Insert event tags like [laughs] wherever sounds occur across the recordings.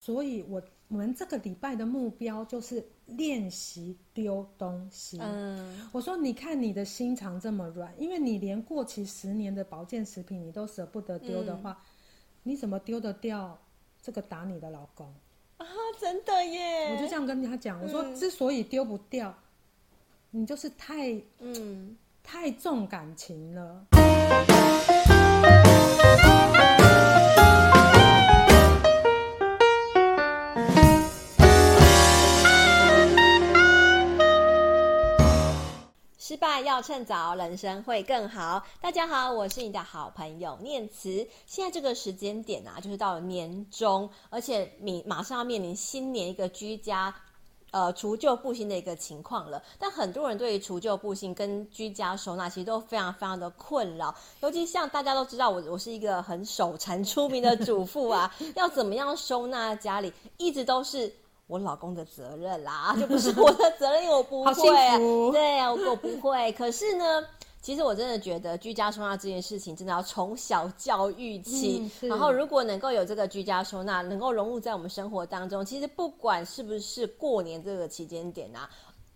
所以我我们这个礼拜的目标就是练习丢东西。嗯，我说你看你的心肠这么软，因为你连过期十年的保健食品你都舍不得丢的话，嗯、你怎么丢得掉这个打你的老公啊？真的耶！我就这样跟他讲，我说之所以丢不掉，嗯、你就是太嗯太重感情了。败要趁早，人生会更好。大家好，我是你的好朋友念慈。现在这个时间点啊，就是到了年终，而且你马上要面临新年一个居家呃除旧布新的一个情况了。但很多人对于除旧布新跟居家收纳其实都非常非常的困扰，尤其像大家都知道我我是一个很手残出名的主妇啊，[laughs] 要怎么样收纳家里，一直都是。我老公的责任啦，[laughs] 就不是我的责任，因为我不会。啊。[laughs] 对啊，我不会。可是呢，其实我真的觉得居家收纳这件事情，真的要从小教育起。嗯、然后，如果能够有这个居家收纳，能够融入在我们生活当中，其实不管是不是过年这个期间点啊，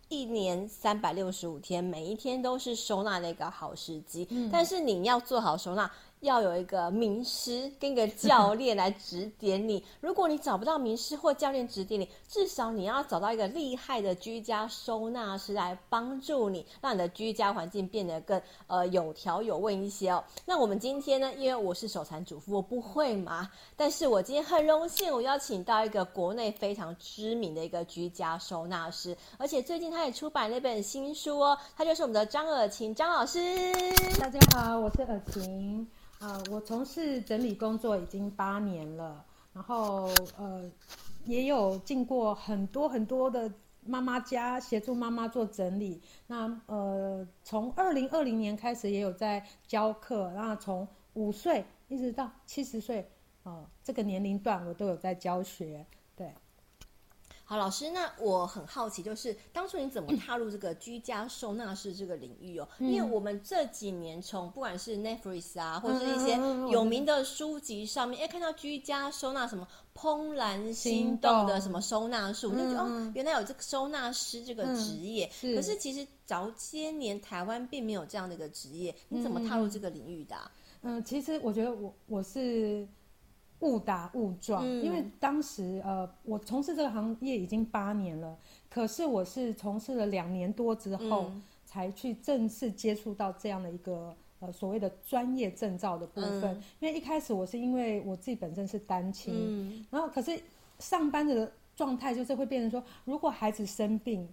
一年三百六十五天，每一天都是收纳的一个好时机。嗯、但是你要做好收纳。要有一个名师跟一个教练来指点你。[laughs] 如果你找不到名师或教练指点你，至少你要找到一个厉害的居家收纳师来帮助你，让你的居家环境变得更呃有条有味一些哦。那我们今天呢，因为我是手残主妇，我不会嘛，[laughs] 但是我今天很荣幸，我邀请到一个国内非常知名的一个居家收纳师，而且最近他也出版了一本新书哦，他就是我们的张尔晴张老师。大家好，我是尔晴。呃，我从事整理工作已经八年了，然后呃，也有进过很多很多的妈妈家协助妈妈做整理。那呃，从二零二零年开始也有在教课，那从五岁一直到七十岁，呃，这个年龄段我都有在教学。对。好，老师，那我很好奇，就是当初你怎么踏入这个居家收纳师这个领域哦？嗯、因为我们这几年从不管是 Netflix 啊，或者是一些有名的书籍上面，哎、嗯，看到居家收纳什么怦然心动的什么收纳术，嗯、就觉得哦，原来有这个收纳师这个职业。可是其实早些年台湾并没有这样的一个职业，你怎么踏入这个领域的、啊？嗯，其实我觉得我我是。误打误撞，因为当时呃，我从事这个行业已经八年了，可是我是从事了两年多之后，嗯、才去正式接触到这样的一个呃所谓的专业证照的部分。嗯、因为一开始我是因为我自己本身是单亲，嗯、然后可是上班的状态就是会变成说，如果孩子生病，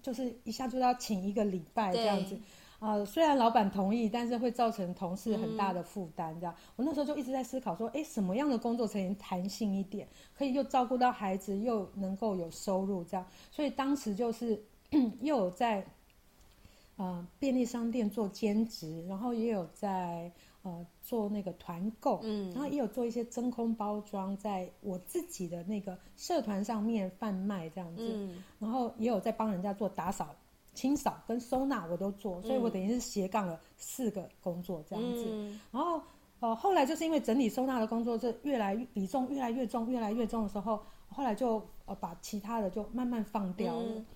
就是一下就要请一个礼拜这样子。啊、呃，虽然老板同意，但是会造成同事很大的负担。这样，嗯、我那时候就一直在思考说，哎，什么样的工作才能弹性一点，可以又照顾到孩子，又能够有收入？这样，所以当时就是 [clears throat] 又有在呃便利商店做兼职，然后也有在呃做那个团购，嗯，然后也有做一些真空包装，在我自己的那个社团上面贩卖这样子，嗯、然后也有在帮人家做打扫。清扫跟收纳我都做，所以我等于是斜杠了四个工作这样子。嗯、然后呃，后来就是因为整理收纳的工作是越来越比重越来越重，越来越重的时候，后来就呃把其他的就慢慢放掉了。嗯、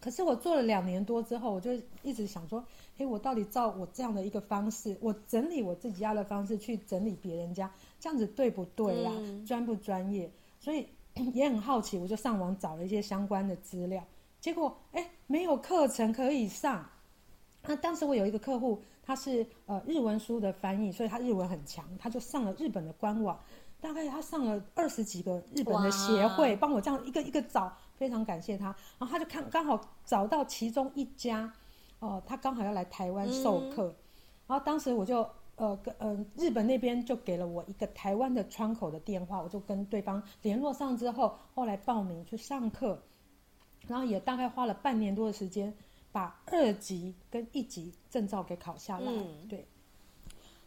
可是我做了两年多之后，我就一直想说，哎，我到底照我这样的一个方式，我整理我自己家的方式去整理别人家，这样子对不对呀？嗯、专不专业？所以 [clears throat] 也很好奇，我就上网找了一些相关的资料。结果，哎，没有课程可以上。那当时我有一个客户，他是呃日文书的翻译，所以他日文很强，他就上了日本的官网，大概他上了二十几个日本的协会，哇帮我这样一个一个找，非常感谢他。然后他就看刚好找到其中一家，哦、呃，他刚好要来台湾授课，嗯、然后当时我就呃跟呃日本那边就给了我一个台湾的窗口的电话，我就跟对方联络上之后，后来报名去上课。然后也大概花了半年多的时间，把二级跟一级证照给考下来。嗯、对，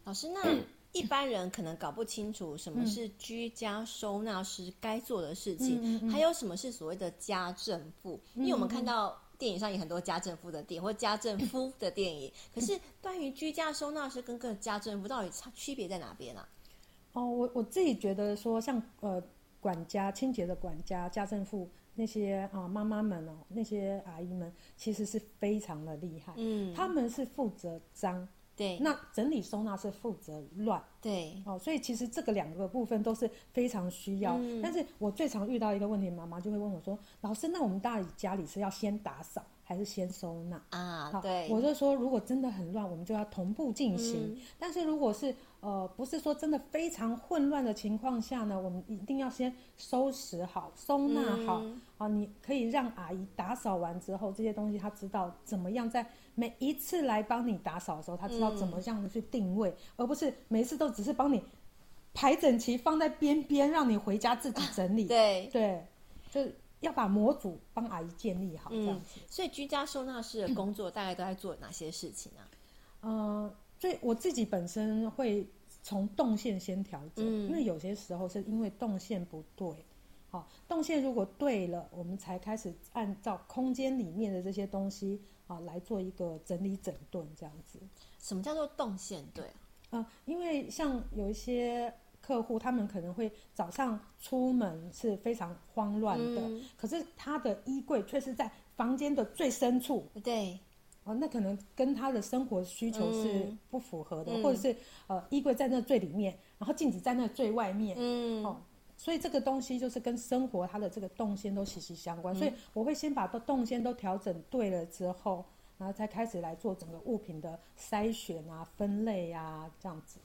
老师，那一般人可能搞不清楚什么是居家收纳师该做的事情，嗯嗯、还有什么是所谓的家政妇？嗯、因为我们看到电影上有很多家政妇的电影或家政夫的电影，可是关于居家收纳师跟个家政妇到底差区别在哪边呢、啊？哦，我我自己觉得说像呃。管家、清洁的管家、家政妇那些啊妈妈们哦，那些阿姨们其实是非常的厉害。嗯，他们是负责脏。对，那整理收纳是负责乱，对，哦，所以其实这个两个部分都是非常需要。嗯、但是我最常遇到一个问题，妈妈就会问我说：“老师，那我们大家里是要先打扫还是先收纳？”啊，好对，我就说，如果真的很乱，我们就要同步进行。嗯、但是如果是呃，不是说真的非常混乱的情况下呢，我们一定要先收拾好、收纳好。嗯、啊，你可以让阿姨打扫完之后，这些东西她知道怎么样在。每一次来帮你打扫的时候，他知道怎么样的去定位，嗯、而不是每次都只是帮你排整齐放在边边，让你回家自己整理。对对，就是要把模组帮阿姨建立好，这样子。嗯、所以居家收纳师的工作大概都在做哪些事情呢、啊？嗯、[clears throat] 呃，所以我自己本身会从动线先调整，嗯、因为有些时候是因为动线不对。好，动线如果对了，我们才开始按照空间里面的这些东西。啊，来做一个整理整顿这样子。什么叫做动线？对啊，呃，因为像有一些客户，他们可能会早上出门是非常慌乱的，嗯、可是他的衣柜却是在房间的最深处。对，哦、呃，那可能跟他的生活需求是不符合的，嗯、或者是呃，衣柜在那最里面，然后镜子在那最外面。嗯，哦。所以这个东西就是跟生活它的这个动线都息息相关，嗯、所以我会先把动线都调整对了之后，然后才开始来做整个物品的筛选啊、分类啊这样子。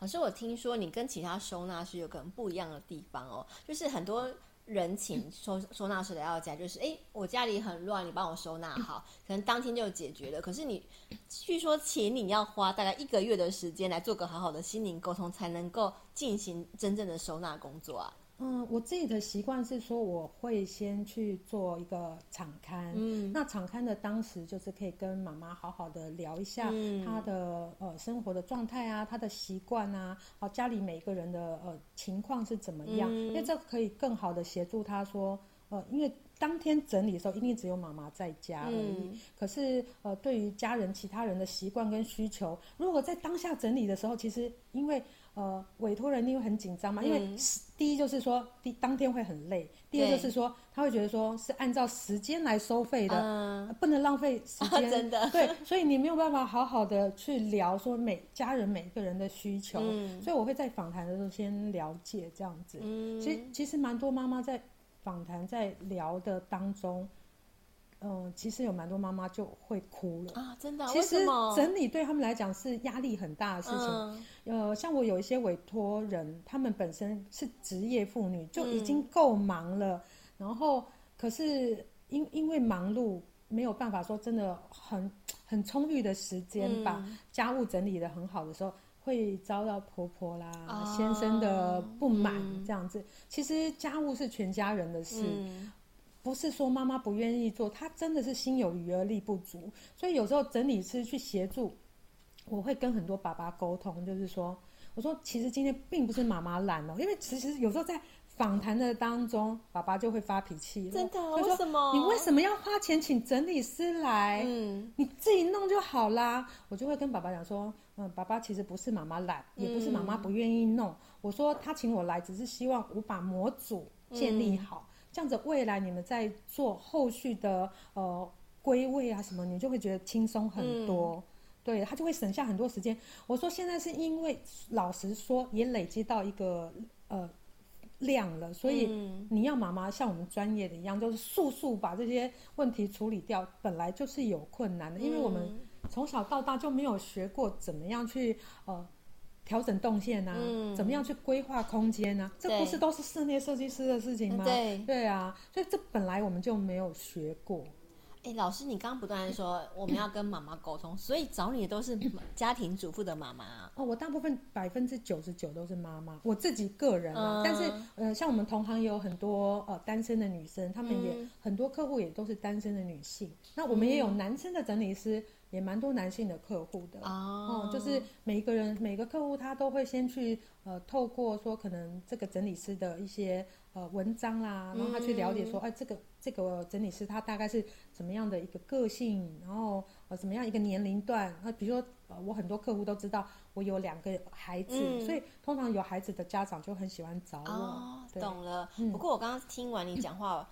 老师，我听说你跟其他收纳师有可能不一样的地方哦，就是很多。人情收收纳师来到家，就是哎，我家里很乱，你帮我收纳好，可能当天就解决了。可是你据说请你要花大概一个月的时间来做个好好的心灵沟通，才能够进行真正的收纳工作啊。嗯，我自己的习惯是说，我会先去做一个场刊。嗯，那场刊的当时就是可以跟妈妈好好的聊一下她的、嗯、呃生活的状态啊，她的习惯啊，好家里每个人的呃情况是怎么样？嗯、因为这可以更好的协助她说，呃，因为当天整理的时候一定只有妈妈在家而已。嗯、可是呃，对于家人其他人的习惯跟需求，如果在当下整理的时候，其实因为呃，委托人因为很紧张嘛，因为第一就是说，第当天会很累；第二就是说，他会觉得说是按照时间来收费的，嗯、不能浪费时间。[laughs] 真的，对，所以你没有办法好好的去聊说每家人每个人的需求，嗯、所以我会在访谈的时候先了解这样子。嗯、其实其实蛮多妈妈在访谈在聊的当中。嗯，其实有蛮多妈妈就会哭了啊！真的，其实整理对他们来讲是压力很大的事情。嗯、呃，像我有一些委托人，他们本身是职业妇女，就已经够忙了。嗯、然后，可是因因为忙碌，没有办法说真的很很充裕的时间把家务整理的很好的时候，会遭到婆婆啦、啊、先生的不满这样子。嗯、其实家务是全家人的事。嗯不是说妈妈不愿意做，她真的是心有余而力不足。所以有时候整理师去协助，我会跟很多爸爸沟通，就是说，我说其实今天并不是妈妈懒哦，因为其实有时候在访谈的当中，爸爸就会发脾气。真的？说为什么？你为什么要花钱请整理师来？嗯，你自己弄就好啦。我就会跟爸爸讲说，嗯，爸爸其实不是妈妈懒，也不是妈妈不愿意弄。嗯，我说他请我来，只是希望我把模组建立好。嗯这样子，未来你们在做后续的呃归位啊什么，你就会觉得轻松很多，嗯、对，他就会省下很多时间。我说现在是因为老实说也累积到一个呃量了，所以你要妈妈像我们专业的一样，就是速速把这些问题处理掉，本来就是有困难的，因为我们从小到大就没有学过怎么样去呃。调整动线啊，嗯、怎么样去规划空间啊？这不是都是室内设计师的事情吗？对，对啊，所以这本来我们就没有学过。哎，老师，你刚刚不断说 [clears throat] 我们要跟妈妈沟通，所以找你的都是 [coughs] 家庭主妇的妈妈啊？哦，我大部分百分之九十九都是妈妈，我自己个人啊。嗯、但是呃，像我们同行也有很多呃单身的女生，她们也、嗯、很多客户也都是单身的女性。那我们也有男生的整理师。也蛮多男性的客户的哦、嗯，就是每一个人每个客户他都会先去呃透过说可能这个整理师的一些呃文章啦，然后他去了解说，哎、嗯啊，这个这个整理师他大概是怎么样的一个个性，然后呃怎么样一个年龄段，那比如说呃我很多客户都知道我有两个孩子，嗯、所以通常有孩子的家长就很喜欢找我。哦，懂了。不过我刚刚听完你讲话。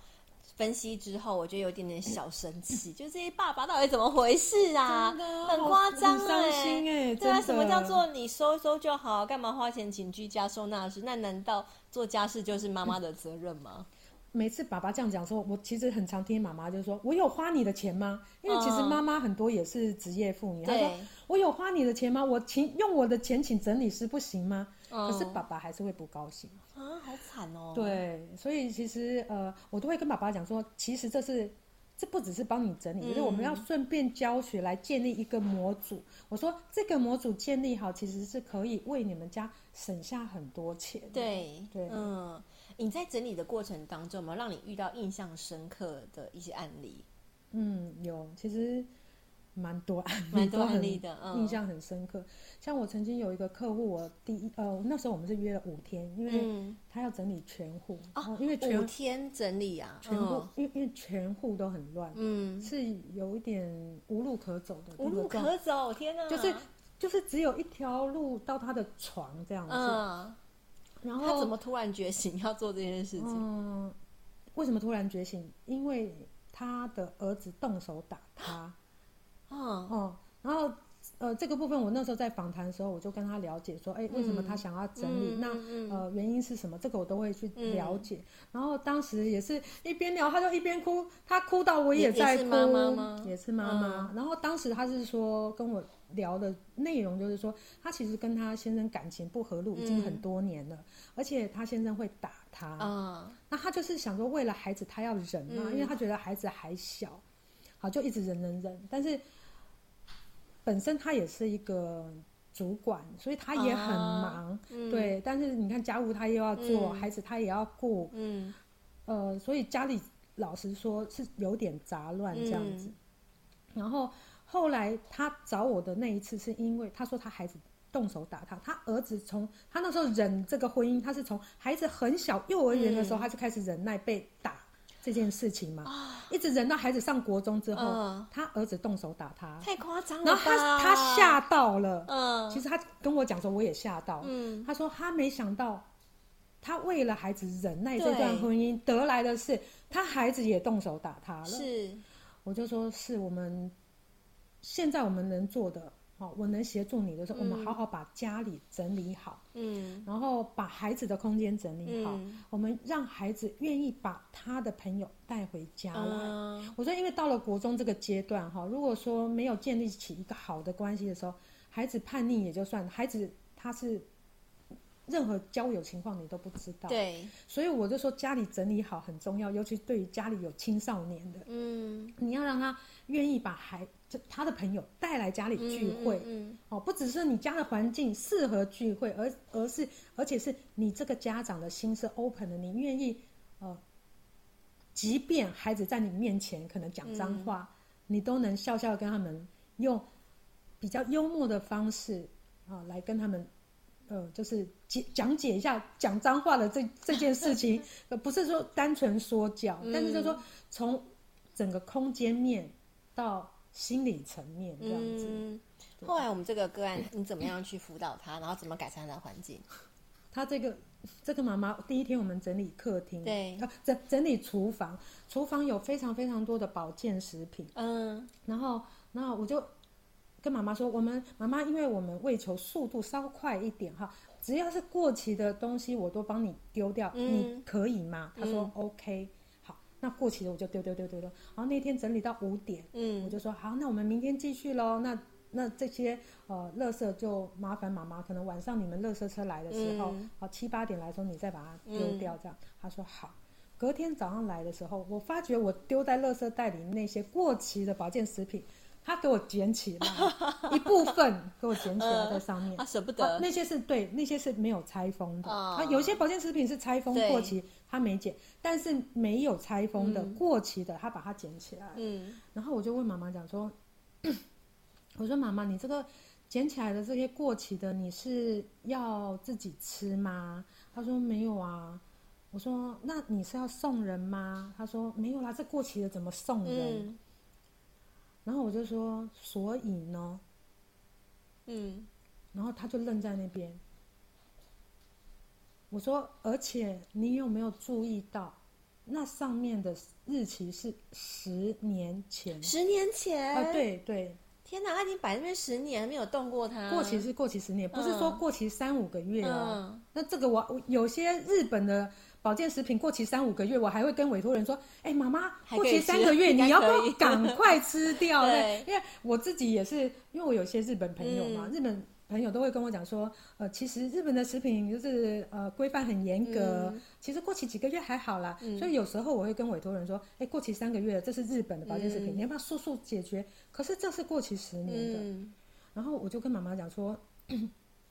嗯分析之后，我觉得有点点小生气，就这些爸爸到底怎么回事啊？很夸张哎，对啊，什么叫做你收收就好？干嘛花钱请居家收纳师？那难道做家事就是妈妈的责任吗？每次爸爸这样讲说，我其实很常听妈妈就说：“我有花你的钱吗？”因为其实妈妈很多也是职业妇女，她说：“我有花你的钱吗？我请用我的钱请整理师不行吗？”可是爸爸还是会不高兴啊，好惨哦。对，所以其实呃，我都会跟爸爸讲说，其实这是这不只是帮你整理，就是我们要顺便教学来建立一个模组。我说这个模组建立好，其实是可以为你们家省下很多钱。对对，嗯，你在整理的过程当中，有没有让你遇到印象深刻的一些案例？嗯，有，其实。蛮多案例，蛮多案例的，印象很深刻。嗯、像我曾经有一个客户，我第一呃那时候我们是约了五天，因为他要整理全户啊、嗯，因为全五天整理啊，全户，因、为、因为全户都很乱，嗯，是有一点无路可走的，无路可走，天哪，就是就是只有一条路到他的床这样子。嗯，然后他怎么突然觉醒要做这件事情？嗯，为什么突然觉醒？因为他的儿子动手打他。哦哦，然后呃，这个部分我那时候在访谈的时候，我就跟他了解说，哎，为什么他想要整理？嗯、那、嗯、呃，原因是什么？这个我都会去了解。嗯、然后当时也是一边聊，他就一边哭，他哭到我也在哭，也是妈妈吗？也是妈妈。嗯、然后当时他是说跟我聊的内容就是说，他其实跟他先生感情不和路已经很多年了，嗯、而且他先生会打他。啊、嗯，那他就是想说，为了孩子，他要忍嘛，嗯、因为他觉得孩子还小，好就一直忍忍忍，但是。本身他也是一个主管，所以他也很忙，啊嗯、对。但是你看家务他又要做，嗯、孩子他也要顾，嗯，呃，所以家里老实说是有点杂乱这样子。嗯、然后后来他找我的那一次，是因为他说他孩子动手打他，他儿子从他那时候忍这个婚姻，他是从孩子很小幼儿园的时候，他就开始忍耐被打。这件事情嘛，一直忍到孩子上国中之后，他儿子动手打他，太夸张了。然后他他吓到了，嗯，其实他跟我讲说，我也吓到，嗯，他说他没想到，他为了孩子忍耐这段婚姻得来的是，他孩子也动手打他了。是，我就说是我们现在我们能做的。好，我能协助你的时候，嗯、我们好好把家里整理好，嗯，然后把孩子的空间整理好，嗯、我们让孩子愿意把他的朋友带回家来。嗯、我说，因为到了国中这个阶段，哈，如果说没有建立起一个好的关系的时候，孩子叛逆也就算了，孩子他是任何交友情况你都不知道，对，所以我就说家里整理好很重要，尤其对于家里有青少年的，嗯，你要让他愿意把孩。就他的朋友带来家里聚会，嗯嗯嗯、哦，不只是你家的环境适合聚会，而而是而且是你这个家长的心是 open 的，你愿意，呃，即便孩子在你面前可能讲脏话，嗯、你都能笑笑跟他们用比较幽默的方式啊、呃、来跟他们，呃，就是解讲解一下讲脏话的这这件事情，[laughs] 呃，不是说单纯说教，嗯、但是就是说从整个空间面到。心理层面这样子。嗯，后来我们这个个案，你怎么样去辅导他，然后怎么改善他的环境？[laughs] 他这个这个妈妈第一天我们整理客厅，对，整整理厨房，厨房有非常非常多的保健食品，嗯，然后然后我就跟妈妈说，我们妈妈因为我们为求速度稍快一点哈，只要是过期的东西我都帮你丢掉，嗯，你可以吗？她说 OK 好。那过期的我就丢丢丢丢丢，然后那天整理到五点，嗯，我就说好，那我们明天继续喽。那那这些呃，垃圾就麻烦妈妈，可能晚上你们垃圾车来的时候，嗯、好七八点来说，你再把它丢掉这样。嗯、他说好。隔天早上来的时候，我发觉我丢在垃圾袋里那些过期的保健食品。他给我捡起来 [laughs] 一部分，给我捡起来在上面。他舍不得。那些是对，那些是没有拆封的。他有些保健食品是拆封过期，他没捡。但是没有拆封的过期的，他把它捡起来。嗯。然后我就问妈妈讲说：“ [coughs] 我说妈妈，你这个捡起来的这些过期的，你是要自己吃吗？”他说：“没有啊。”我说：“那你是要送人吗？”他说：“没有啦，这过期的怎么送人？”嗯、然后我就说：“所以呢？”嗯，然后他就愣在那边。我说：“而且你有没有注意到，那上面的日期是十年前？十年前？啊，对对。天哪，他已经摆那边十年没有动过它。过期是过期十年，不是说过期三五个月哦。嗯、那这个我有些日本的。”保健食品过期三五个月，我还会跟委托人说：“哎、欸，妈妈，过期三个月，你要不要赶快吃掉？[laughs] ”对，因为我自己也是，因为我有些日本朋友嘛，嗯、日本朋友都会跟我讲说：“呃，其实日本的食品就是呃规范很严格，嗯、其实过期几个月还好啦。嗯”所以有时候我会跟委托人说：“哎、欸，过期三个月，这是日本的保健食品，嗯、你要不要速速解决？”可是这是过期十年的，嗯、然后我就跟妈妈讲说。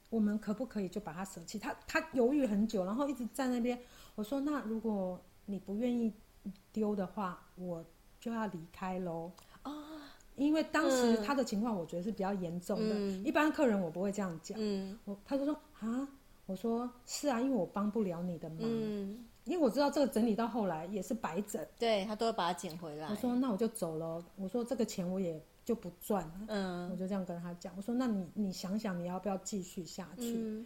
我们可不可以就把它舍弃？他他犹豫很久，然后一直在那边。我说：“那如果你不愿意丢的话，我就要离开喽。”啊，因为当时他的情况，我觉得是比较严重的。嗯、一般客人我不会这样讲。嗯，我他就说：“啊，我说是啊，因为我帮不了你的忙。嗯，因为我知道这个整理到后来也是白整。对，他都会把它捡回来。”我说：“那我就走了。”我说：“这个钱我也。”就不赚了，嗯，我就这样跟他讲，我说，那你你想想你要不要继续下去？嗯、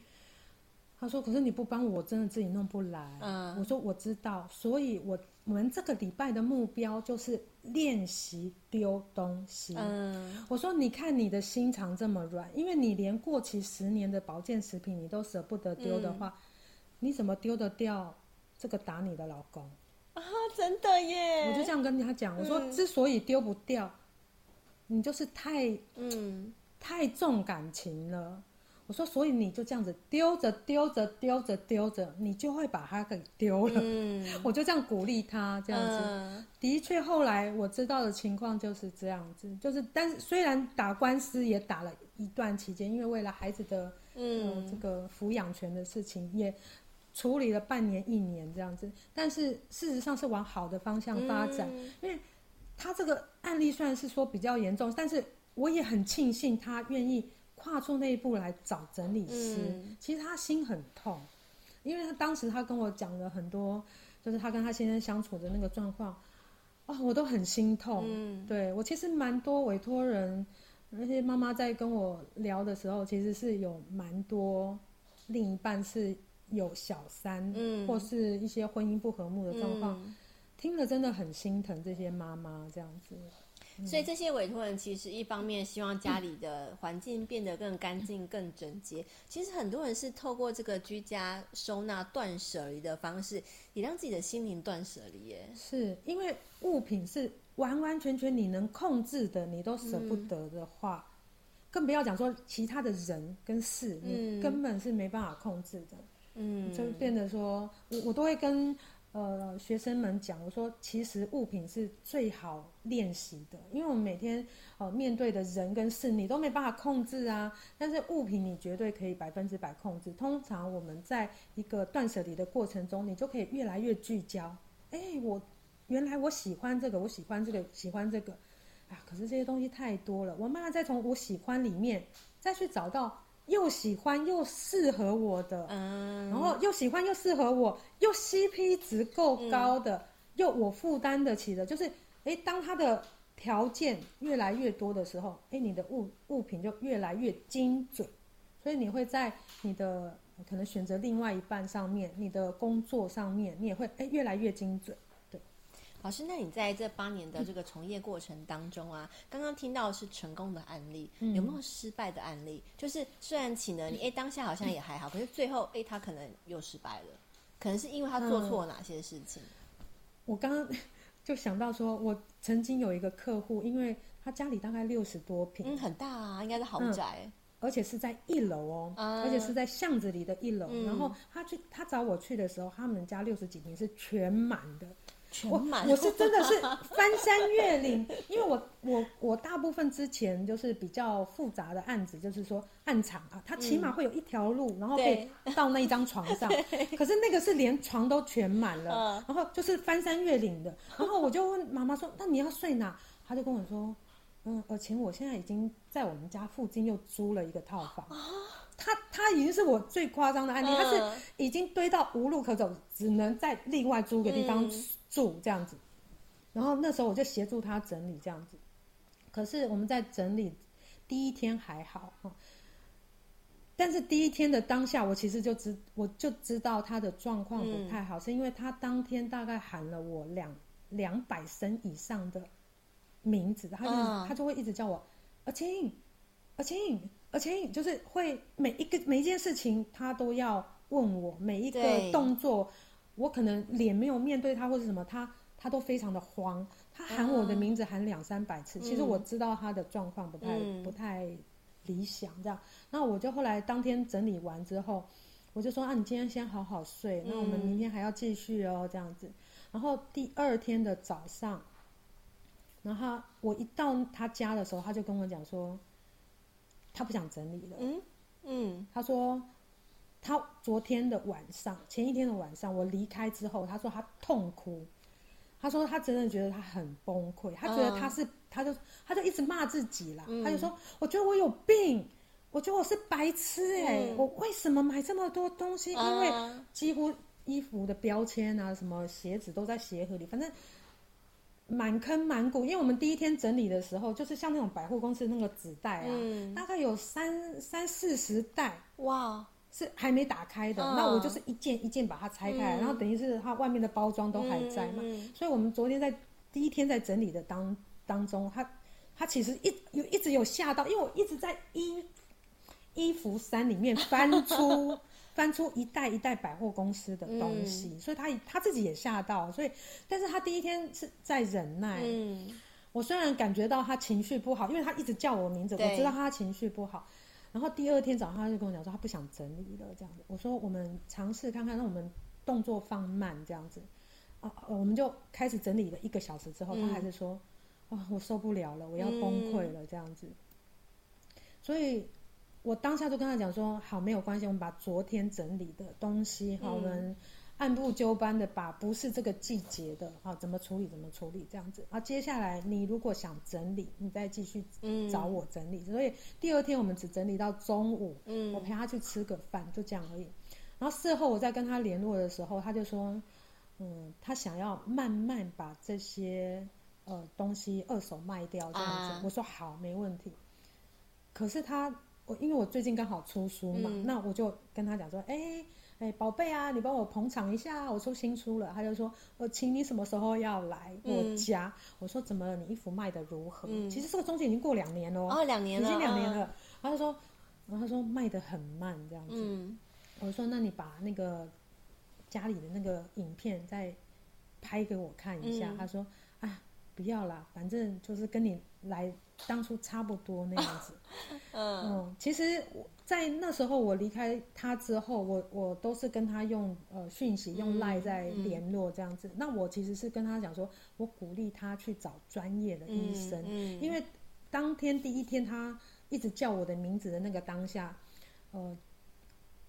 他说，可是你不帮我，我真的自己弄不来。嗯，我说我知道，所以我我们这个礼拜的目标就是练习丢东西。嗯，我说你看你的心肠这么软，因为你连过期十年的保健食品你都舍不得丢的话，嗯、你怎么丢得掉这个打你的老公啊？真的耶！我就这样跟他讲，我说之所以丢不掉。你就是太嗯太重感情了，我说，所以你就这样子丢着丢着丢着丢着，你就会把它给丢了。嗯，[laughs] 我就这样鼓励他这样子。嗯、的确，后来我知道的情况就是这样子，就是但是虽然打官司也打了一段期间，因为为了孩子的嗯、呃、这个抚养权的事情也处理了半年一年这样子，但是事实上是往好的方向发展，嗯、因为。他这个案例虽然是说比较严重，但是我也很庆幸他愿意跨出那一步来找整理师。嗯、其实他心很痛，因为他当时他跟我讲了很多，就是他跟他先生相处的那个状况，哦，我都很心痛。嗯、对，我其实蛮多委托人，那些妈妈在跟我聊的时候，其实是有蛮多另一半是有小三，嗯、或是一些婚姻不和睦的状况。嗯听了真的很心疼这些妈妈这样子，嗯、所以这些委托人其实一方面希望家里的环境变得更干净、更整洁。嗯、其实很多人是透过这个居家收纳断舍离的方式，也让自己的心灵断舍离耶。是因为物品是完完全全你能控制的，你都舍不得的话，嗯、更不要讲说其他的人跟事，你根本是没办法控制的。嗯，就变得说我我都会跟。呃，学生们讲，我说其实物品是最好练习的，因为我们每天呃面对的人跟事，你都没办法控制啊。但是物品你绝对可以百分之百控制。通常我们在一个断舍离的过程中，你就可以越来越聚焦。哎，我原来我喜欢这个，我喜欢这个，喜欢这个啊。可是这些东西太多了，我慢慢再从我喜欢里面再去找到。又喜欢又适合我的，嗯，然后又喜欢又适合我，又 CP 值够高的，嗯、又我负担得起的，就是，哎，当他的条件越来越多的时候，哎，你的物物品就越来越精准，所以你会在你的可能选择另外一半上面，你的工作上面，你也会哎越来越精准。老师，那你在这八年的这个从业过程当中啊，嗯、刚刚听到是成功的案例，嗯、有没有失败的案例？就是虽然请了你，哎，当下好像也还好，嗯、可是最后，哎，他可能又失败了，可能是因为他做错了哪些事情？嗯、我刚刚 [laughs] 就想到说，我曾经有一个客户，因为他家里大概六十多平，嗯，很大啊，应该是豪宅，嗯，而且是在一楼哦，嗯、而且是在巷子里的一楼。嗯、然后他去，他找我去的时候，他们家六十几平是全满的。我我是真的是 [laughs] 翻山越岭，因为我我我大部分之前就是比较复杂的案子，就是说案场啊，它起码会有一条路，嗯、然后可以到那一张床上。[laughs] 可是那个是连床都全满了，嗯、然后就是翻山越岭的。然后我就问妈妈说：“那你要睡哪？”她就跟我说：“嗯，而且我现在已经在我们家附近又租了一个套房。”他他已经是我最夸张的案例，他、嗯、是已经堆到无路可走，只能在另外租个地方住这样子。嗯、然后那时候我就协助他整理这样子。可是我们在整理第一天还好，但是第一天的当下，我其实就知我就知道他的状况不太好，嗯、是因为他当天大概喊了我两两百声以上的名字，他就、嗯、他就会一直叫我阿青，阿青，阿青，就是会每一个每一件事情他都要问我，每一个动作，我可能脸没有面对他或者什么，他他都非常的慌，他喊我的名字喊两三百次，嗯、其实我知道他的状况不太、嗯、不太理想，这样，那我就后来当天整理完之后，我就说啊，你今天先好好睡，那我们明天还要继续哦，这样子。然后第二天的早上，然后我一到他家的时候，他就跟我讲说，他不想整理了。嗯？嗯，他说他昨天的晚上，前一天的晚上，我离开之后，他说他痛哭，他说他真的觉得他很崩溃，他觉得他是，他就他就一直骂自己啦，他就说，我觉得我有病，我觉得我是白痴哎，我为什么买这么多东西？因为几乎。衣服的标签啊，什么鞋子都在鞋盒里，反正满坑满谷。因为我们第一天整理的时候，就是像那种百货公司那个纸袋啊，嗯、大概有三三四十袋，哇，是还没打开的。嗯、那我就是一件一件把它拆开，嗯、然后等于是它外面的包装都还在嘛。嗯、所以我们昨天在第一天在整理的当当中，他他其实一有一直有吓到，因为我一直在衣衣服山里面翻出。[laughs] 翻出一袋一袋百货公司的东西，嗯、所以他他自己也吓到，所以，但是他第一天是在忍耐。嗯，我虽然感觉到他情绪不好，因为他一直叫我名字，我知道他情绪不好。然后第二天早上他就跟我讲说，他不想整理了，这样子。我说我们尝试看看，让我们动作放慢，这样子。啊，我们就开始整理了一个小时之后，嗯、他还是说，啊，我受不了了，我要崩溃了，这样子。嗯、所以。我当下就跟他讲说，好，没有关系，我们把昨天整理的东西，好，我们按部就班的把不是这个季节的，啊，怎么处理怎么处理这样子。啊，接下来你如果想整理，你再继续找我整理。所以第二天我们只整理到中午，我陪他去吃个饭，就这样而已。然后事后我再跟他联络的时候，他就说，嗯，他想要慢慢把这些呃东西二手卖掉这样子。我说好，没问题。可是他。我因为我最近刚好出书嘛，嗯、那我就跟他讲说，哎、欸，哎、欸，宝贝啊，你帮我捧场一下，我出新书了。他就说，我请你什么时候要来我家？嗯、我说怎么了？你衣服卖的如何？嗯、其实这个中间已经过两年了哦，两年了，已经两年了。他就说，然后他说卖的很慢这样子。嗯、我说那你把那个家里的那个影片再拍给我看一下。嗯、他说，啊，不要啦，反正就是跟你来。当初差不多那样子，[laughs] 嗯，嗯，其实我在那时候我离开他之后，我我都是跟他用呃讯息用赖在联络这样子。嗯嗯、那我其实是跟他讲说，我鼓励他去找专业的医生，因为当天第一天他一直叫我的名字的那个当下，呃，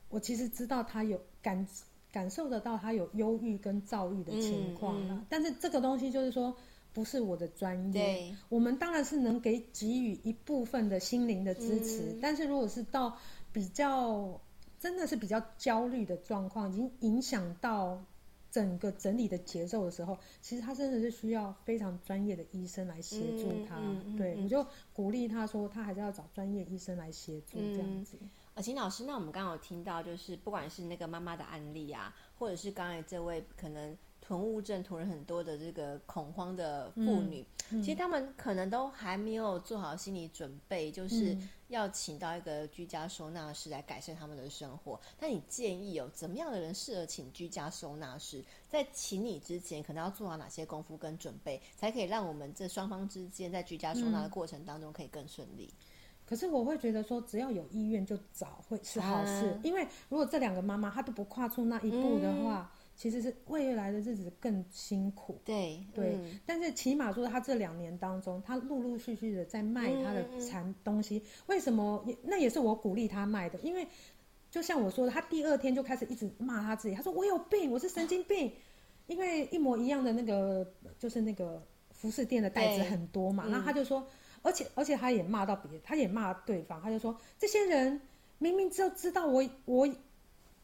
我其实知道他有感感受得到他有忧郁跟躁郁的情况但是这个东西就是说。不是我的专业，对我们当然是能给给予一部分的心灵的支持，嗯、但是如果是到比较真的是比较焦虑的状况，已经影响到整个整理的节奏的时候，其实他真的是需要非常专业的医生来协助他。对，我就鼓励他说，他还是要找专业医生来协助这样子。啊，秦老师，那我们刚刚有听到，就是不管是那个妈妈的案例啊，或者是刚才这位可能。囤物症囤了很多的这个恐慌的妇女，嗯嗯、其实他们可能都还没有做好心理准备，就是要请到一个居家收纳师来改善他们的生活。那你建议有怎么样的人适合请居家收纳师？在请你之前，可能要做好哪些功夫跟准备，才可以让我们这双方之间在居家收纳的过程当中可以更顺利？嗯、可是我会觉得说，只要有意愿就找会是好事，啊、因为如果这两个妈妈她都不跨出那一步的话。嗯其实是未来的日子更辛苦，对对，嗯、但是起码说他这两年当中，他陆陆续续的在卖他的产东西，嗯、为什么？那也是我鼓励他卖的，因为就像我说的，他第二天就开始一直骂他自己，他说我有病，我是神经病，啊、因为一模一样的那个就是那个服饰店的袋子很多嘛，然后他就说，而且而且他也骂到别人，他也骂对方，他就说这些人。明明就知道我我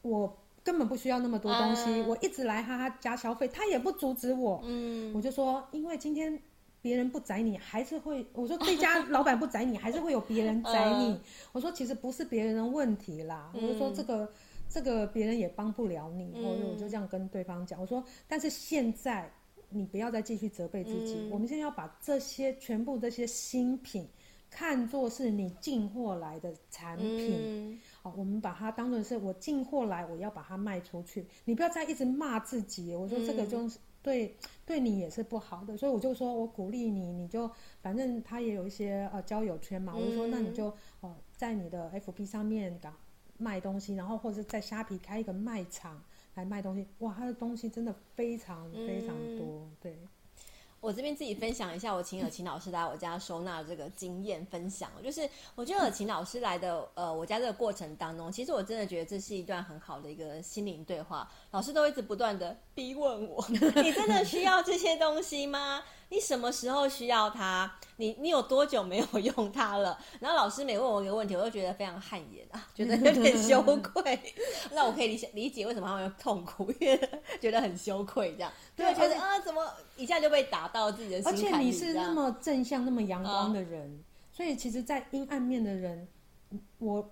我根本不需要那么多东西，嗯、我一直来哈哈加消费，他也不阻止我。嗯，我就说，因为今天别人不宰你，还是会我说这家老板不宰你，还是会有别人宰你。嗯、我说其实不是别人的问题啦，嗯、我就说这个这个别人也帮不了你。我、就这样跟对方讲，我说但是现在你不要再继续责备自己，嗯、我们现在要把这些全部这些新品。看作是你进货来的产品，嗯、好，我们把它当成是我进货来，我要把它卖出去。你不要再一直骂自己，我说这个就是对、嗯、对你也是不好的，所以我就说我鼓励你，你就反正他也有一些呃交友圈嘛，嗯、我就说那你就哦、呃、在你的 FB 上面搞卖东西，然后或者在虾皮开一个卖场来卖东西，哇，他的东西真的非常非常多，嗯、对。我这边自己分享一下，我请尔晴老师来我家收纳这个经验分享，就是我觉得尔晴老师来的呃我家这个过程当中，其实我真的觉得这是一段很好的一个心灵对话。老师都一直不断的逼问我：[laughs] 你真的需要这些东西吗？你什么时候需要它？你你有多久没有用它了？[laughs] 然后老师每问我一个问题，我都觉得非常汗颜啊，[laughs] 觉得有点羞愧。[laughs] 那我可以理解理解为什么他们会痛苦，因为觉得很羞愧这样。对，觉得啊，怎么一下就被打到自己的心坎里？而且你是那么正向、那么阳光的人，嗯、所以其实，在阴暗面的人，我。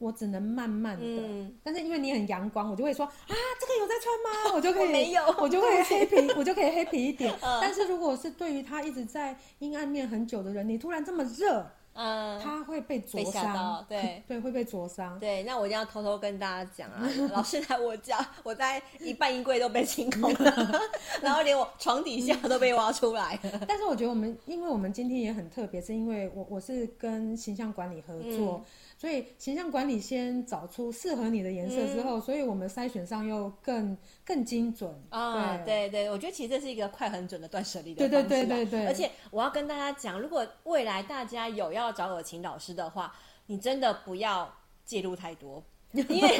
我只能慢慢的，嗯、但是因为你很阳光，我就会说啊，这个有在穿吗？[laughs] 我就可以没有，我就会黑皮，我就可以黑皮一点。嗯、但是如果是对于他一直在阴暗面很久的人，你突然这么热，嗯，他会被灼伤，对 [laughs] 对，会被灼伤。对，那我一定要偷偷跟大家讲啊，[laughs] 老师来我家，我在一半衣柜都被清空了，然后连我床底下都被挖出来。但是我觉得我们，因为我们今天也很特别，是因为我我是跟形象管理合作。嗯所以形象管理先找出适合你的颜色之后，嗯、所以我们筛选上又更更精准啊！对对，对，我觉得其实这是一个快很准的断舍离的方式。对对对。而且我要跟大家讲，如果未来大家有要找尔晴老师的话，你真的不要介入太多，[laughs] 因为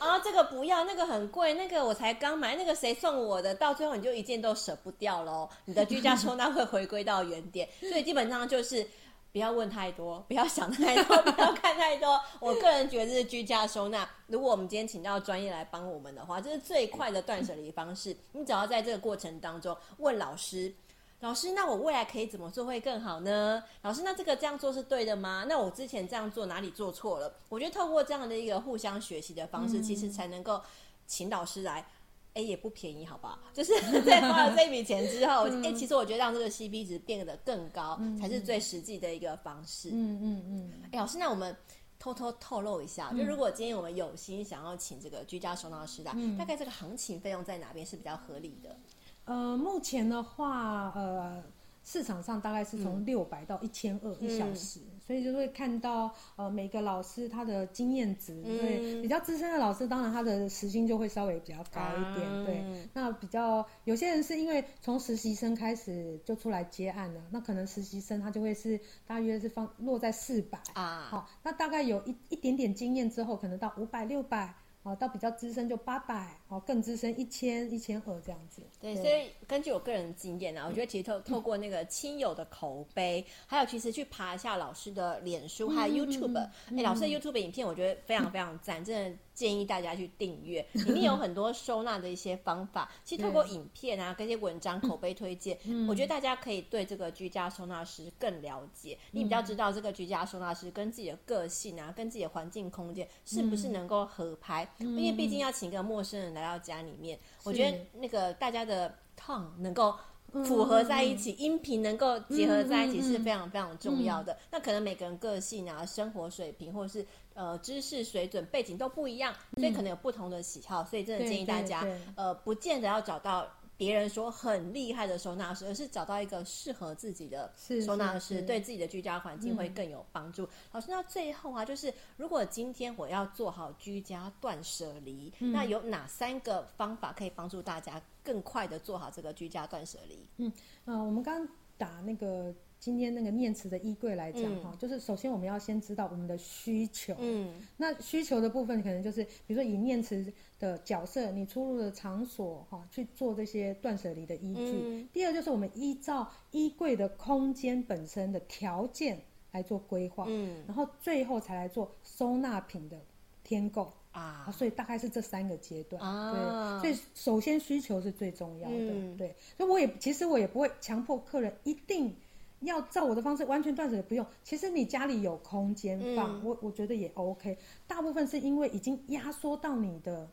啊这个不要，那个很贵，那个我才刚买，那个谁送我的，到最后你就一件都舍不掉喽。你的居家收纳会回归到原点，所以基本上就是。不要问太多，[laughs] 不要想太多，[laughs] 不要看太多。我个人觉得这是居家收纳。如果我们今天请到专业来帮我们的话，这是最快的断舍离方式。你只要在这个过程当中问老师，老师，那我未来可以怎么做会更好呢？老师，那这个这样做是对的吗？那我之前这样做哪里做错了？我觉得透过这样的一个互相学习的方式，其实才能够请老师来。哎，也不便宜，好不好？[laughs] 就是在花了这笔钱之后，哎、嗯，其实我觉得让这个 CP 值变得更高，嗯、才是最实际的一个方式。嗯嗯嗯。哎、嗯，老师，那我们偷偷透露一下，嗯、就如果今天我们有心想要请这个居家收纳师的，嗯、大概这个行情费用在哪边是比较合理的？呃，目前的话，呃，市场上大概是从六百到一千二一小时。嗯所以就会看到，呃，每个老师他的经验值，对、嗯，比较资深的老师，当然他的时薪就会稍微比较高一点，嗯、对。那比较有些人是因为从实习生开始就出来接案了，那可能实习生他就会是大约是放落在四百啊，好，那大概有一一点点经验之后，可能到五百六百。哦，到比较资深就八百，哦，更资深一千一千二这样子。对，对，所以根据我个人的经验啊，我觉得其实透透过那个亲友的口碑，嗯、还有其实去爬一下老师的脸书，嗯、还有 YouTube，哎、老师的 YouTube 影片我觉得非常非常赞，嗯、真的。建议大家去订阅，[laughs] 里面有很多收纳的一些方法。其实透过影片啊，跟一些文章、口碑推荐，嗯、我觉得大家可以对这个居家收纳师更了解。嗯、你比较知道这个居家收纳师跟自己的个性啊，跟自己的环境空间是不是能够合拍？嗯、因为毕竟要请一个陌生人来到家里面，是我觉得那个大家的 tone 能够符合在一起，嗯、音频能够结合在一起是非常非常重要的。嗯、那可能每个人个性啊、生活水平或者是。呃，知识水准背景都不一样，所以可能有不同的喜好，嗯、所以真的建议大家，呃，不见得要找到别人说很厉害的收纳师，而是找到一个适合自己的收纳师，是是是对自己的居家环境会更有帮助。嗯、老师，那最后啊，就是如果今天我要做好居家断舍离，嗯、那有哪三个方法可以帮助大家更快的做好这个居家断舍离？嗯，呃，我们刚打那个。今天那个念慈的衣柜来讲哈，嗯、就是首先我们要先知道我们的需求。嗯，那需求的部分可能就是，比如说以念慈的角色，你出入的场所哈，去做这些断舍离的依据。嗯、第二就是我们依照衣柜的空间本身的条件来做规划，嗯，然后最后才来做收纳品的添购啊，所以大概是这三个阶段，啊，对，所以首先需求是最重要的，嗯、对，所以我也其实我也不会强迫客人一定要照我的方式完全断舍，也不用，其实你家里有空间放，嗯、我我觉得也 OK，大部分是因为已经压缩到你的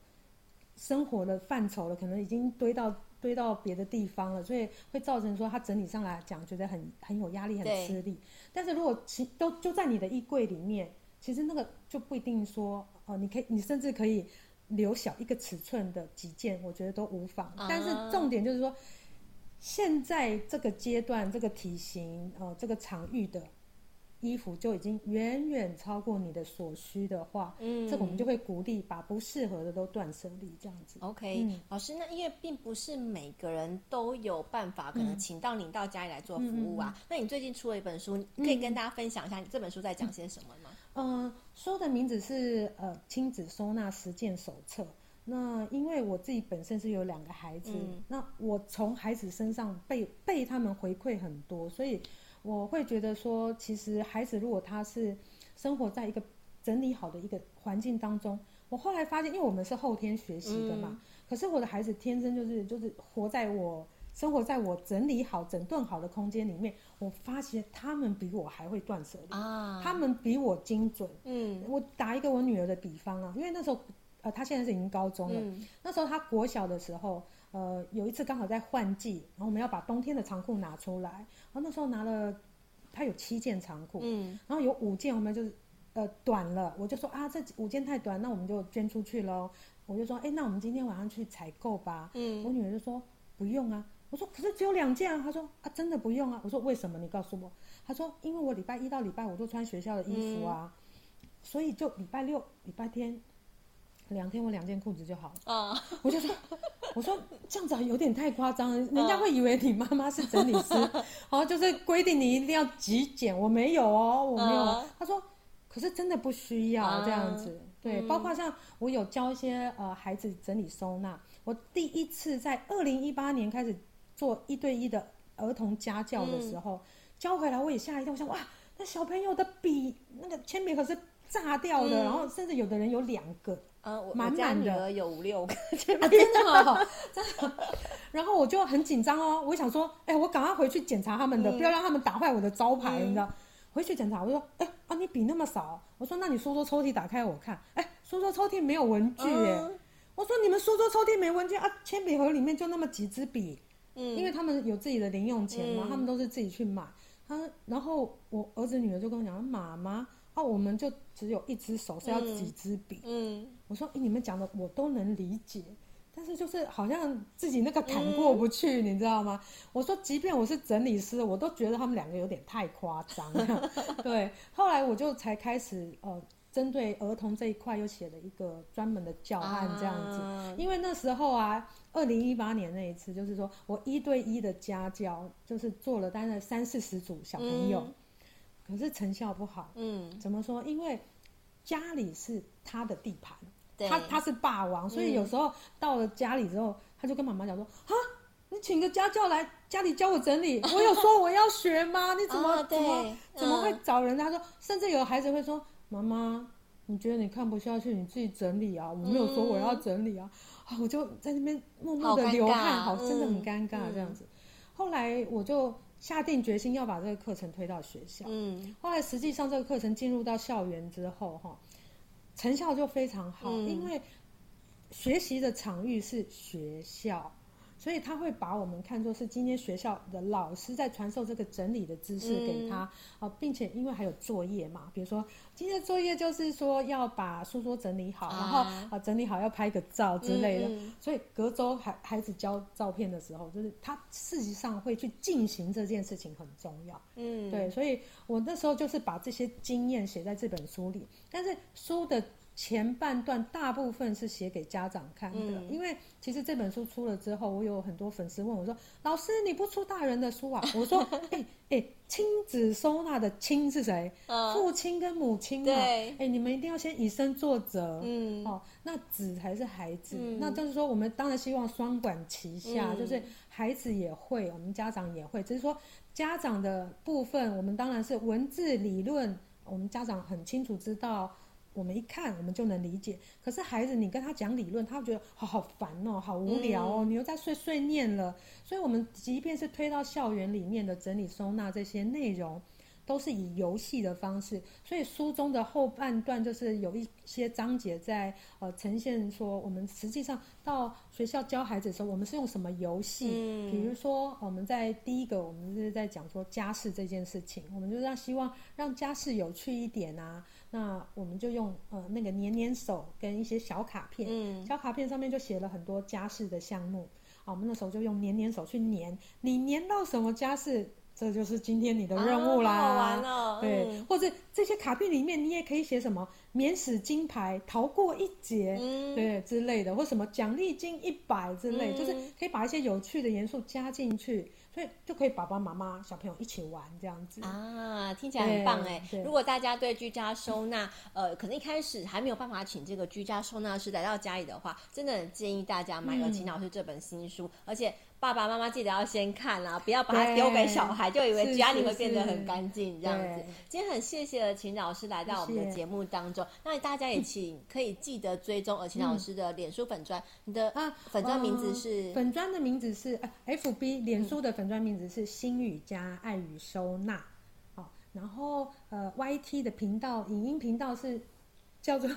生活的范畴了，可能已经堆到。堆到别的地方了，所以会造成说它整体上来讲觉得很很有压力，很吃力。但是如果其都就在你的衣柜里面，其实那个就不一定说哦，你可以，你甚至可以留小一个尺寸的几件，我觉得都无妨。Uh. 但是重点就是说，现在这个阶段、这个体型、呃，这个场域的。衣服就已经远远超过你的所需的话，嗯，这个我们就会鼓励把不适合的都断舍离，这样子。OK，、嗯、老师，那因为并不是每个人都有办法，可能请到您到家里来做服务啊。嗯、那你最近出了一本书，可以跟大家分享一下，你这本书在讲些什么吗？嗯，呃、书的名字是呃亲子收纳实践手册。那因为我自己本身是有两个孩子，嗯、那我从孩子身上被被他们回馈很多，所以。我会觉得说，其实孩子如果他是生活在一个整理好的一个环境当中，我后来发现，因为我们是后天学习的嘛，嗯、可是我的孩子天生就是就是活在我生活在我整理好整顿好的空间里面，我发现他们比我还会断舍离啊，他们比我精准。嗯，我打一个我女儿的比方啊，因为那时候呃，她现在是已经高中了，嗯、那时候他国小的时候。呃，有一次刚好在换季，然后我们要把冬天的长裤拿出来，然后那时候拿了，他有七件长裤，嗯，然后有五件我们就是呃短了，我就说啊，这五件太短，那我们就捐出去喽。我就说，哎，那我们今天晚上去采购吧。嗯，我女儿就说不用啊。我说可是只有两件啊。她说啊，真的不用啊。我说为什么？你告诉我。她说因为我礼拜一到礼拜五都穿学校的衣服啊，嗯、所以就礼拜六、礼拜天两天我两件裤子就好了。啊，我就说。我说这样子有点太夸张了，人家会以为你妈妈是整理师，好、嗯，就是规定你一定要极简。我没有哦，我没有。嗯、他说，可是真的不需要这样子。嗯、对，包括像我有教一些呃孩子整理收纳，我第一次在二零一八年开始做一对一的儿童家教的时候，嗯、教回来我也吓一跳，我想哇，那小朋友的笔那个铅笔盒是炸掉的，嗯、然后甚至有的人有两个。呃，我满满的有五六个，[laughs] 啊、真的吗？真的。然后我就很紧张哦，我想说，哎，我赶快回去检查他们的，嗯、不要让他们打坏我的招牌，嗯、你知道？回去检查，我说，哎，啊，你笔那么少，我说，那你书桌抽屉打开我看，哎，书桌抽屉没有文具耶。嗯、我说，你们书桌抽屉没文具啊？铅笔盒里面就那么几支笔，嗯，因为他们有自己的零用钱嘛，嗯、他们都是自己去买。他，然后我儿子女儿就跟我讲，妈妈。那、啊、我们就只有一只手，是要几支笔？嗯，嗯我说，哎，你们讲的我都能理解，但是就是好像自己那个坎过不去，嗯、你知道吗？我说，即便我是整理师，我都觉得他们两个有点太夸张了。[laughs] 对，后来我就才开始呃，针对儿童这一块又写了一个专门的教案这样子，啊、因为那时候啊，二零一八年那一次，就是说我一对一的家教，就是做了大概三四十组小朋友。嗯可是成效不好，嗯，怎么说？因为家里是他的地盘，他他是霸王，所以有时候到了家里之后，嗯、他就跟妈妈讲说：“啊，你请个家教来家里教我整理，[laughs] 我有说我要学吗？你怎么、哦、怎么怎么会找人？”他说，甚至有孩子会说：“妈妈，你觉得你看不下去，你自己整理啊，我没有说我要整理啊。嗯”啊，我就在那边默默的流汗，好，好，真的很尴尬这样子。嗯、后来我就。下定决心要把这个课程推到学校。嗯，后来实际上这个课程进入到校园之后，哈，成效就非常好，嗯、因为学习的场域是学校。所以他会把我们看作是今天学校的老师在传授这个整理的知识给他，嗯、并且因为还有作业嘛，比如说今天的作业就是说要把书桌整理好，啊、然后啊整理好要拍个照之类的，嗯、所以隔周孩孩子交照片的时候，就是他事实上会去进行这件事情很重要，嗯，对，所以我那时候就是把这些经验写在这本书里，但是书的。前半段大部分是写给家长看的，嗯、因为其实这本书出了之后，我有很多粉丝问我说：“老师，你不出大人的书啊？”我说：“ [laughs] 哎哎，亲子收纳的亲是谁？哦、父亲跟母亲嘛。对，哎，你们一定要先以身作则。嗯，哦，那子才是孩子。嗯、那就是说，我们当然希望双管齐下，嗯、就是。孩子也会，我们家长也会，只是说家长的部分，我们当然是文字理论，我们家长很清楚知道。我们一看，我们就能理解。可是孩子，你跟他讲理论，他会觉得好好烦哦，好无聊哦，嗯、你又在碎碎念了。所以，我们即便是推到校园里面的整理收纳这些内容，都是以游戏的方式。所以，书中的后半段就是有一些章节在呃呈现说，我们实际上到学校教孩子的时候，我们是用什么游戏？嗯、比如说，我们在第一个，我们是在讲说家事这件事情，我们就让希望让家事有趣一点啊。那我们就用呃那个黏黏手跟一些小卡片，嗯，小卡片上面就写了很多家事的项目，啊，我们那时候就用黏黏手去黏，你黏到什么家事，这就是今天你的任务啦，啊，好玩哦，对，嗯，或者这些卡片里面你也可以写什么免死金牌逃过一劫，嗯，对之类的，或什么奖励金一百之类，嗯，就是可以把一些有趣的元素加进去。所以就可以爸爸妈妈小朋友一起玩这样子啊，听起来很棒哎！如果大家对居家收纳，呃，可能一开始还没有办法请这个居家收纳师来到家里的话，真的很建议大家买尔晴老师这本新书，嗯、而且。爸爸妈妈记得要先看啊，不要把它丢给小孩，就以为家里会变得很干净这样子。今天很谢谢尔晴老师来到我们的节目当中，那大家也请可以记得追踪尔晴老师的脸书粉砖。你的啊粉砖名字是？粉砖的名字是 FB，脸书的粉砖名字是心语加爱与收纳。好，然后呃 YT 的频道影音频道是叫做。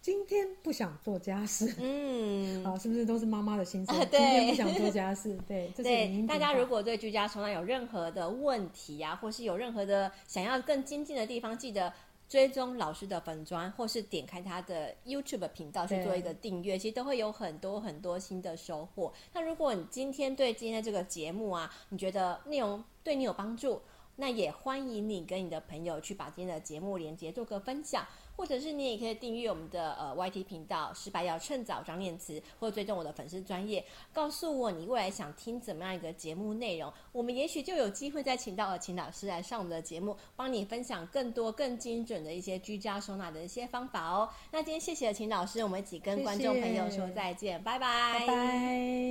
今天不想做家事，嗯，好，[laughs] 是不是都是妈妈的心声？对，今天不想做家事，[laughs] 对，这是对。大家如果对居家收纳有任何的问题啊，或是有任何的想要更精进的地方，记得追踪老师的粉砖，或是点开他的 YouTube 频道去做一个订阅，其实都会有很多很多新的收获。那如果你今天对今天这个节目啊，你觉得内容对你有帮助，那也欢迎你跟你的朋友去把今天的节目连接做个分享。或者是你也可以订阅我们的呃 YT 频道，失败要趁早张念慈，或者追踪我的粉丝专业，告诉我你未来想听怎么样一个节目内容，我们也许就有机会再请到尔晴老师来上我们的节目，帮你分享更多更精准的一些居家收纳的一些方法哦。那今天谢谢尔晴老师，我们一起跟观众朋友说再见。拜拜。